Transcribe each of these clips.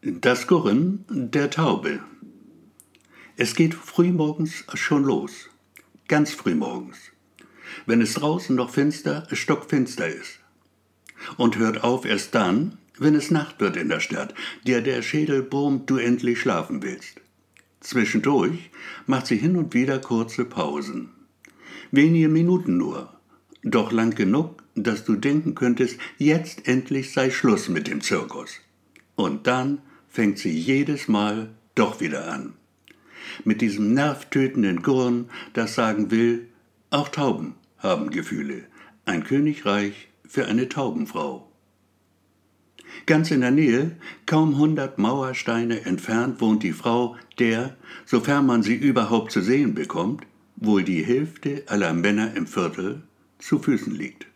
Das Gurren der Taube. Es geht frühmorgens schon los. Ganz frühmorgens. Wenn es draußen noch finster, stockfinster ist. Und hört auf erst dann, wenn es Nacht wird in der Stadt, dir der Schädel brummt, du endlich schlafen willst. Zwischendurch macht sie hin und wieder kurze Pausen. Wenige Minuten nur, doch lang genug, dass du denken könntest, jetzt endlich sei Schluss mit dem Zirkus. Und dann fängt sie jedes Mal doch wieder an. Mit diesem nervtötenden Gurren, das sagen will, auch Tauben haben Gefühle. Ein Königreich für eine Taubenfrau. Ganz in der Nähe, kaum hundert Mauersteine entfernt, wohnt die Frau, der, sofern man sie überhaupt zu sehen bekommt, wohl die Hälfte aller Männer im Viertel zu Füßen liegt.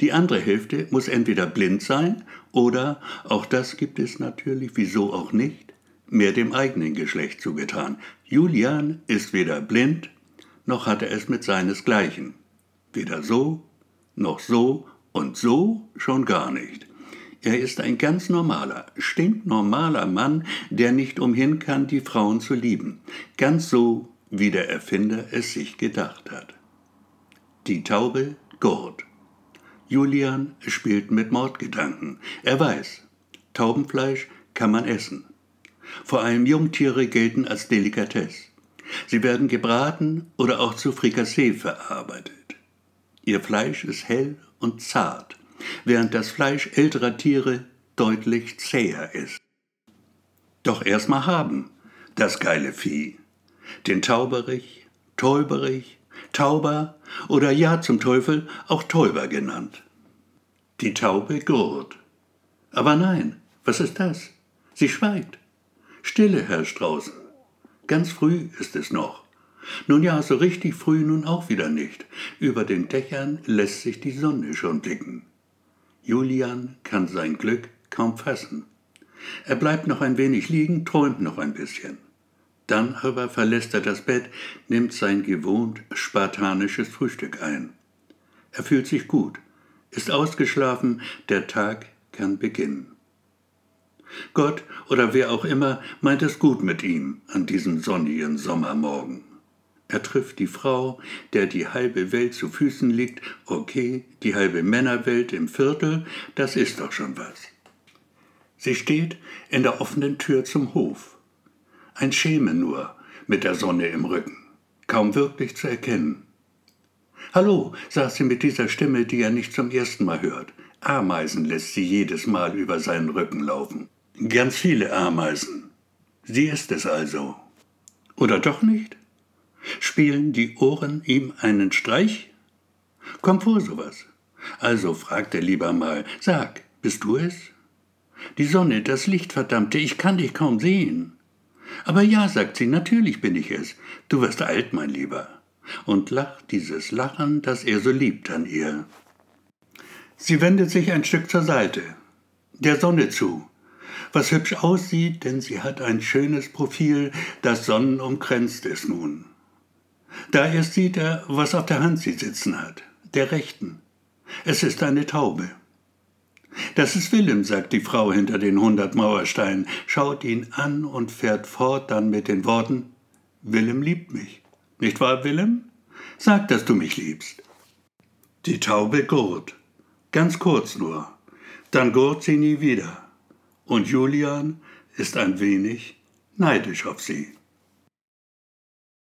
Die andere Hälfte muss entweder blind sein oder, auch das gibt es natürlich, wieso auch nicht, mehr dem eigenen Geschlecht zugetan. Julian ist weder blind, noch hat er es mit seinesgleichen. Weder so, noch so und so schon gar nicht. Er ist ein ganz normaler, stinknormaler Mann, der nicht umhin kann, die Frauen zu lieben. Ganz so, wie der Erfinder es sich gedacht hat. Die Taube gurt. Julian spielt mit Mordgedanken. Er weiß, Taubenfleisch kann man essen. Vor allem Jungtiere gelten als Delikatesse. Sie werden gebraten oder auch zu Frikassee verarbeitet. Ihr Fleisch ist hell und zart, während das Fleisch älterer Tiere deutlich zäher ist. Doch erstmal haben, das geile Vieh. Den Tauberich, Täuberich, Tauber oder ja zum Teufel auch Täuber genannt. Die Taube gurt. Aber nein, was ist das? Sie schweigt. Stille herrscht draußen. Ganz früh ist es noch. Nun ja, so richtig früh nun auch wieder nicht. Über den Dächern lässt sich die Sonne schon blicken. Julian kann sein Glück kaum fassen. Er bleibt noch ein wenig liegen, träumt noch ein bisschen. Dann aber verlässt er das Bett, nimmt sein gewohnt spartanisches Frühstück ein. Er fühlt sich gut, ist ausgeschlafen, der Tag kann beginnen. Gott oder wer auch immer meint es gut mit ihm an diesem sonnigen Sommermorgen. Er trifft die Frau, der die halbe Welt zu Füßen liegt, okay, die halbe Männerwelt im Viertel, das ist doch schon was. Sie steht in der offenen Tür zum Hof. Ein Scheme nur, mit der Sonne im Rücken, kaum wirklich zu erkennen. Hallo, sagt sie mit dieser Stimme, die er nicht zum ersten Mal hört. Ameisen lässt sie jedes Mal über seinen Rücken laufen. Ganz viele Ameisen. Sie ist es also. Oder doch nicht? Spielen die Ohren ihm einen Streich? Kommt vor sowas. Also fragt er lieber mal, sag, bist du es? Die Sonne, das Licht, verdammte, ich kann dich kaum sehen. Aber ja, sagt sie, natürlich bin ich es. Du wirst alt, mein Lieber und lacht dieses Lachen, das er so liebt an ihr. Sie wendet sich ein Stück zur Seite, der Sonne zu, was hübsch aussieht, denn sie hat ein schönes Profil, das sonnenumkränzt ist nun. Da erst sieht er, was auf der Hand sie sitzen hat, der rechten. Es ist eine Taube. Das ist Willem, sagt die Frau hinter den hundert Mauersteinen, schaut ihn an und fährt fort dann mit den Worten Willem liebt mich. Nicht wahr, Willem? Sag, dass du mich liebst. Die Taube gurt. Ganz kurz nur. Dann gurt sie nie wieder. Und Julian ist ein wenig neidisch auf sie.